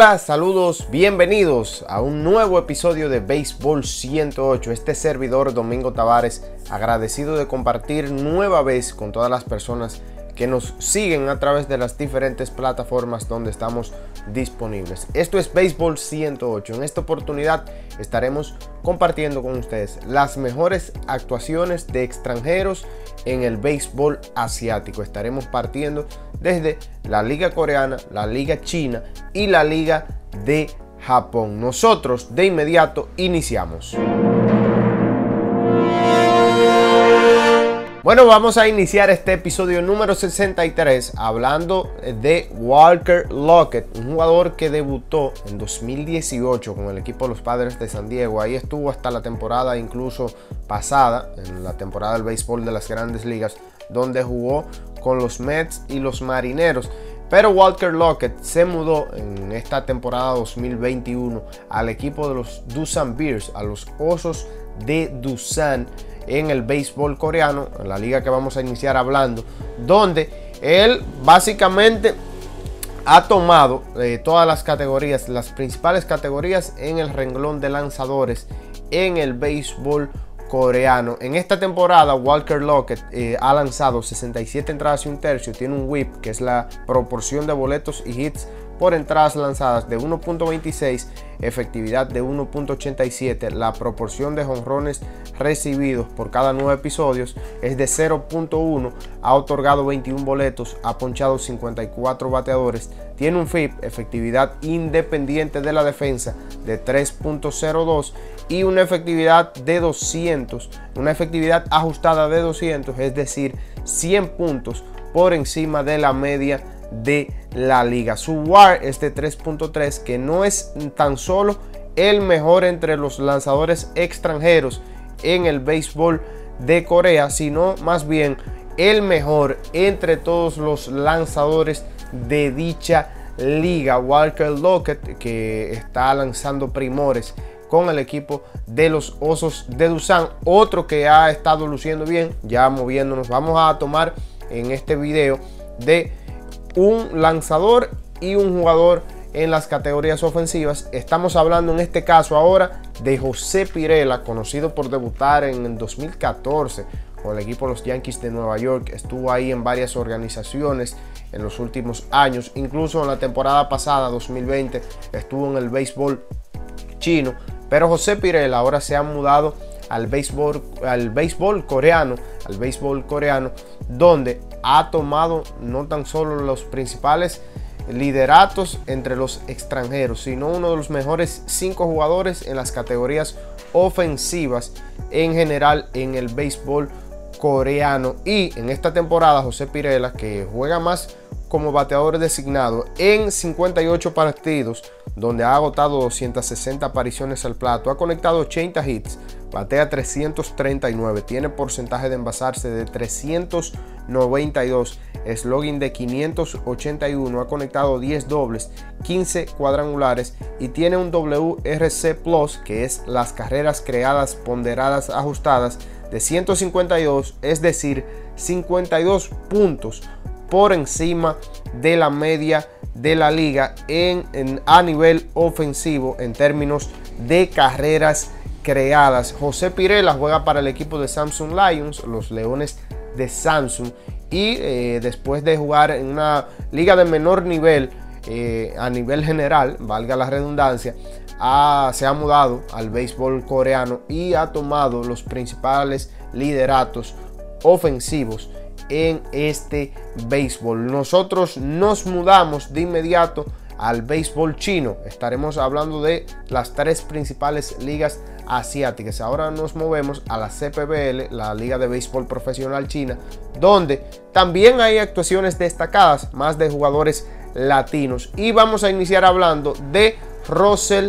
Hola, saludos, bienvenidos a un nuevo episodio de Béisbol 108. Este servidor Domingo Tavares, agradecido de compartir nueva vez con todas las personas que nos siguen a través de las diferentes plataformas donde estamos disponibles. Esto es Béisbol 108. En esta oportunidad estaremos compartiendo con ustedes las mejores actuaciones de extranjeros en el béisbol asiático. Estaremos partiendo desde la liga coreana, la liga china y la liga de Japón. Nosotros de inmediato iniciamos. Bueno, vamos a iniciar este episodio número 63 hablando de Walker Lockett, un jugador que debutó en 2018 con el equipo de los Padres de San Diego. Ahí estuvo hasta la temporada incluso pasada, en la temporada del béisbol de las grandes ligas, donde jugó con los Mets y los Marineros. Pero Walker Lockett se mudó en esta temporada 2021 al equipo de los Dusan Bears, a los Osos de Dusan en el béisbol coreano, en la liga que vamos a iniciar hablando, donde él básicamente ha tomado eh, todas las categorías, las principales categorías en el renglón de lanzadores en el béisbol coreano. En esta temporada, Walker Lockett eh, ha lanzado 67 entradas y un tercio, tiene un whip, que es la proporción de boletos y hits por entradas lanzadas de 1.26, efectividad de 1.87, la proporción de jonrones recibidos por cada nueve episodios es de 0.1, ha otorgado 21 boletos, ha ponchado 54 bateadores, tiene un FIP, efectividad independiente de la defensa, de 3.02 y una efectividad de 200, una efectividad ajustada de 200, es decir, 100 puntos por encima de la media de la liga. Su WAR es de 3.3, que no es tan solo el mejor entre los lanzadores extranjeros en el béisbol de Corea, sino más bien el mejor entre todos los lanzadores de dicha liga. Walker Lockett, que está lanzando primores con el equipo de los Osos de Dusan. Otro que ha estado luciendo bien, ya moviéndonos. Vamos a tomar en este video de un lanzador y un jugador en las categorías ofensivas. Estamos hablando en este caso ahora de José Pirela, conocido por debutar en el 2014 con el equipo de los Yankees de Nueva York. Estuvo ahí en varias organizaciones en los últimos años. Incluso en la temporada pasada, 2020, estuvo en el béisbol chino. Pero José Pirela ahora se ha mudado al béisbol, al béisbol coreano, al béisbol coreano, donde ha tomado no tan solo los principales lideratos entre los extranjeros, sino uno de los mejores cinco jugadores en las categorías ofensivas en general en el béisbol coreano. Y en esta temporada, José Pirela, que juega más como bateador designado en 58 partidos, donde ha agotado 260 apariciones al plato, ha conectado 80 hits, batea 339, tiene porcentaje de envasarse de 392, slogan de 581, ha conectado 10 dobles, 15 cuadrangulares y tiene un WRC Plus, que es las carreras creadas, ponderadas, ajustadas, de 152, es decir, 52 puntos por encima de la media de la liga en, a nivel ofensivo en términos de carreras creadas. José Pirela juega para el equipo de Samsung Lions, los Leones de Samsung, y eh, después de jugar en una liga de menor nivel, eh, a nivel general, valga la redundancia, se ha mudado al béisbol coreano y ha tomado los principales lideratos ofensivos en este béisbol. Nosotros nos mudamos de inmediato al béisbol chino. Estaremos hablando de las tres principales ligas asiáticas. Ahora nos movemos a la CPBL, la Liga de Béisbol Profesional China, donde también hay actuaciones destacadas, más de jugadores latinos. Y vamos a iniciar hablando de Russell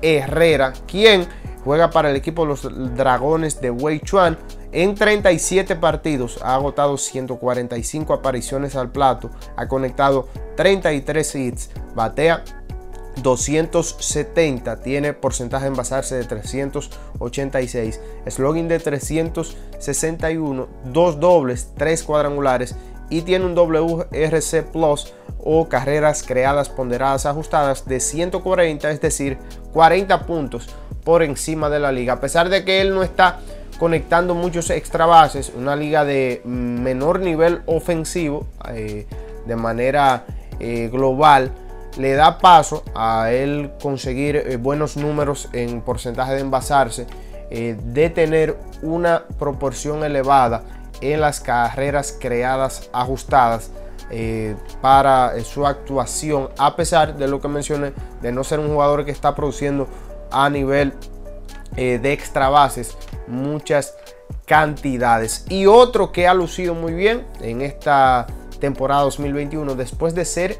Herrera, quien juega para el equipo de los Dragones de Weichuan en 37 partidos ha agotado 145 apariciones al plato, ha conectado 33 hits, batea 270, tiene porcentaje en basarse de 386, slogan de 361, dos dobles, tres cuadrangulares y tiene un WRC Plus o carreras creadas ponderadas ajustadas de 140, es decir, 40 puntos por encima de la liga. A pesar de que él no está conectando muchos extra bases, una liga de menor nivel ofensivo eh, de manera eh, global, le da paso a él conseguir eh, buenos números en porcentaje de envasarse, de tener una proporción elevada en las carreras creadas ajustadas. para su actuación, a pesar de lo que mencioné, de no ser un jugador que está produciendo a nivel de extra bases, muchas cantidades. Y otro que ha lucido muy bien en esta temporada 2021, después de ser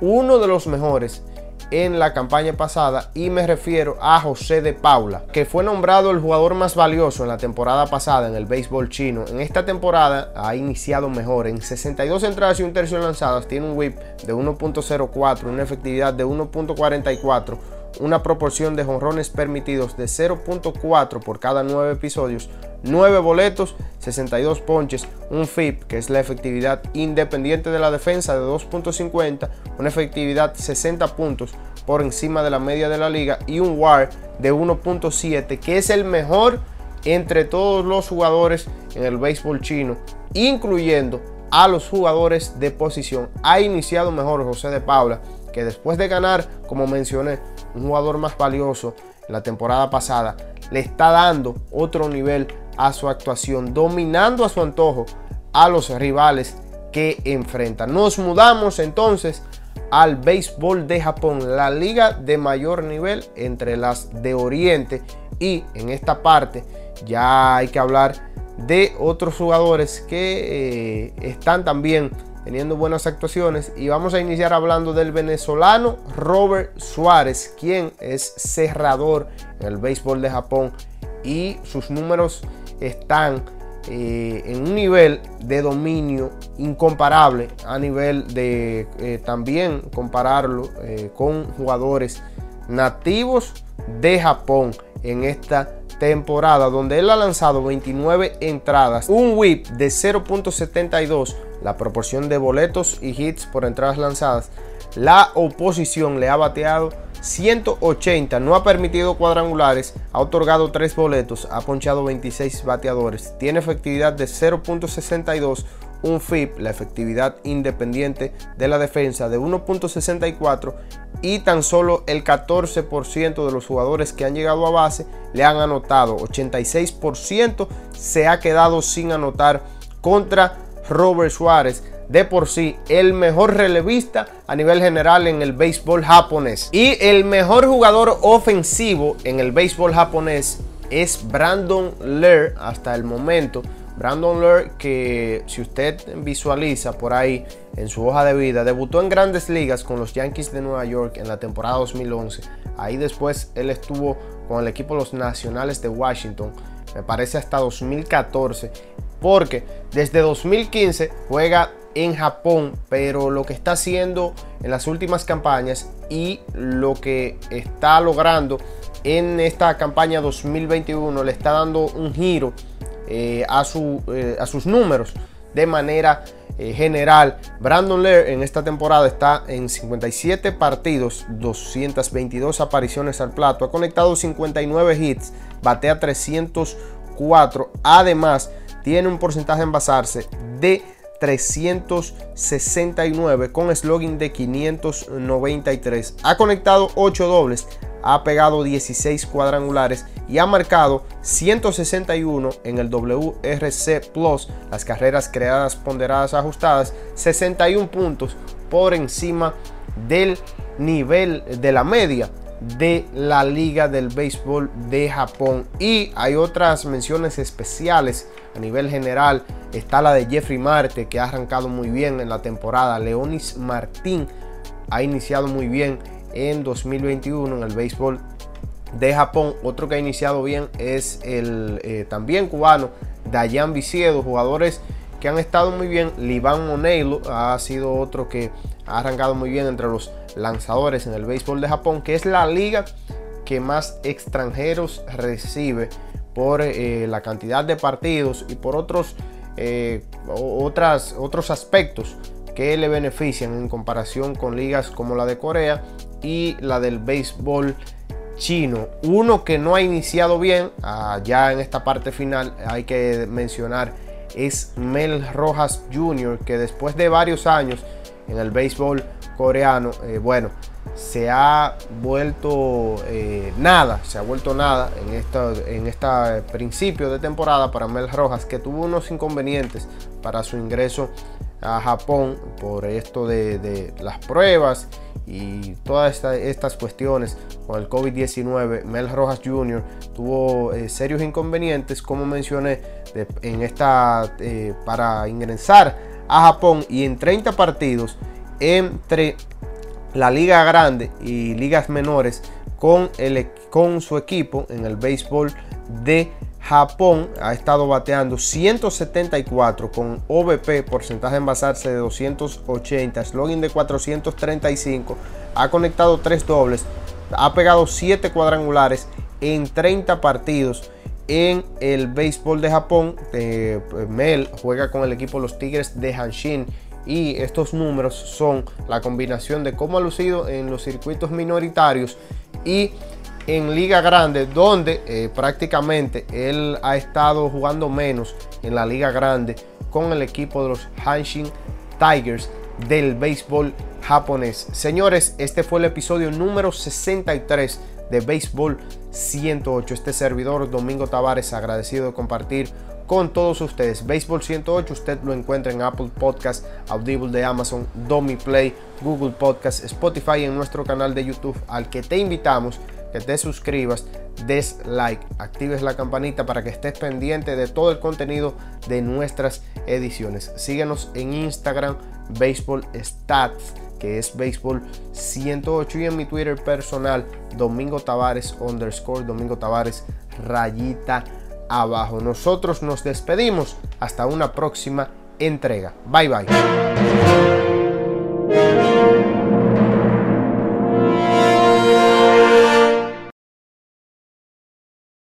uno de los mejores en la campaña pasada y me refiero a José de Paula, que fue nombrado el jugador más valioso en la temporada pasada en el béisbol chino. En esta temporada ha iniciado mejor, en 62 entradas y un tercio lanzadas, tiene un whip de 1.04, una efectividad de 1.44 una proporción de jonrones permitidos de 0.4 por cada 9 episodios, 9 boletos, 62 ponches, un FIP, que es la efectividad independiente de la defensa de 2.50, una efectividad 60 puntos por encima de la media de la liga y un WAR de 1.7, que es el mejor entre todos los jugadores en el béisbol chino, incluyendo a los jugadores de posición. Ha iniciado mejor José de Paula, que después de ganar, como mencioné, un jugador más valioso la temporada pasada, le está dando otro nivel a su actuación, dominando a su antojo a los rivales que enfrenta. Nos mudamos entonces al béisbol de Japón, la liga de mayor nivel entre las de Oriente y en esta parte ya hay que hablar de otros jugadores que eh, están también teniendo buenas actuaciones. Y vamos a iniciar hablando del venezolano Robert Suárez, quien es cerrador en el béisbol de Japón. Y sus números están eh, en un nivel de dominio incomparable a nivel de eh, también compararlo eh, con jugadores nativos de Japón en esta temporada donde él ha lanzado 29 entradas, un whip de 0.72 la proporción de boletos y hits por entradas lanzadas, la oposición le ha bateado 180, no ha permitido cuadrangulares, ha otorgado 3 boletos, ha ponchado 26 bateadores, tiene efectividad de 0.62, un FIP, la efectividad independiente de la defensa de 1.64 y tan solo el 14% de los jugadores que han llegado a base le han anotado, 86% se ha quedado sin anotar contra Robert Suárez, de por sí el mejor relevista a nivel general en el béisbol japonés. Y el mejor jugador ofensivo en el béisbol japonés es Brandon Lear hasta el momento. Brandon Lear que si usted visualiza por ahí en su hoja de vida, debutó en grandes ligas con los Yankees de Nueva York en la temporada 2011. Ahí después él estuvo con el equipo de los Nacionales de Washington, me parece hasta 2014 porque desde 2015 juega en Japón, pero lo que está haciendo en las últimas campañas y lo que está logrando en esta campaña 2021 le está dando un giro eh, a, eh, a, sus números de manera eh, general. Brandon Lear en esta temporada está en 57 partidos, 222 apariciones al plato, ha conectado 59 hits, batea 304, además tiene un porcentaje en basarse de 369 con slogan de 593. Ha conectado 8 dobles, ha pegado 16 cuadrangulares y ha marcado 161 en el WRC Plus, las carreras creadas, ponderadas, ajustadas, 61 puntos por encima del nivel de la media de la Liga del Béisbol de Japón. Y hay otras menciones especiales a nivel general está la de Jeffrey Marte, que ha arrancado muy bien en la temporada. Leonis Martín ha iniciado muy bien en 2021 en el béisbol de Japón. Otro que ha iniciado bien es el eh, también cubano Dayan Viciedo, jugadores que han estado muy bien. Livan Moneilo ha sido otro que ha arrancado muy bien entre los lanzadores en el béisbol de Japón, que es la liga que más extranjeros recibe por eh, la cantidad de partidos y por otros, eh, otros aspectos que le benefician en comparación con ligas como la de Corea y la del béisbol chino. Uno que no ha iniciado bien, ah, ya en esta parte final hay que mencionar, es Mel Rojas Jr., que después de varios años en el béisbol coreano, eh, bueno, se ha vuelto eh, nada, se ha vuelto nada en este en esta principio de temporada para Mel Rojas, que tuvo unos inconvenientes para su ingreso a Japón por esto de, las pruebas y todas estas cuestiones con el COVID-19. Mel Rojas Jr. tuvo eh, serios inconvenientes, como mencioné, en esta para ingresar a Japón y en 30 partidos entre la liga grande y ligas menores con, el, con su equipo en el béisbol de Japón. Ha estado bateando 174 con OVP, porcentaje en basarse de 280, slogan de 435. Ha conectado tres dobles, ha pegado 7 cuadrangulares en 30 partidos en el béisbol de Japón. Eh, Mel juega con el equipo Los Tigres de Hanshin y estos números son la combinación de cómo ha lucido en los circuitos minoritarios y en Liga Grande, donde eh, prácticamente él ha estado jugando menos en la Liga Grande con el equipo de los Hanshin Tigers del béisbol japonés. Señores, este fue el episodio número 63 de Béisbol 108. Este servidor, Domingo Tavares, agradecido de compartir con todos ustedes. Béisbol 108 usted lo encuentra en Apple Podcast, Audible de Amazon, Domi Play, Google Podcast, Spotify en nuestro canal de YouTube al que te invitamos que te suscribas, des like, actives la campanita para que estés pendiente de todo el contenido de nuestras ediciones. Síguenos en Instagram, Baseball Stats, que es Baseball 108 y en mi Twitter personal, Domingo Tavares underscore, Domingo Tavares rayita abajo. Nosotros nos despedimos hasta una próxima entrega. Bye bye.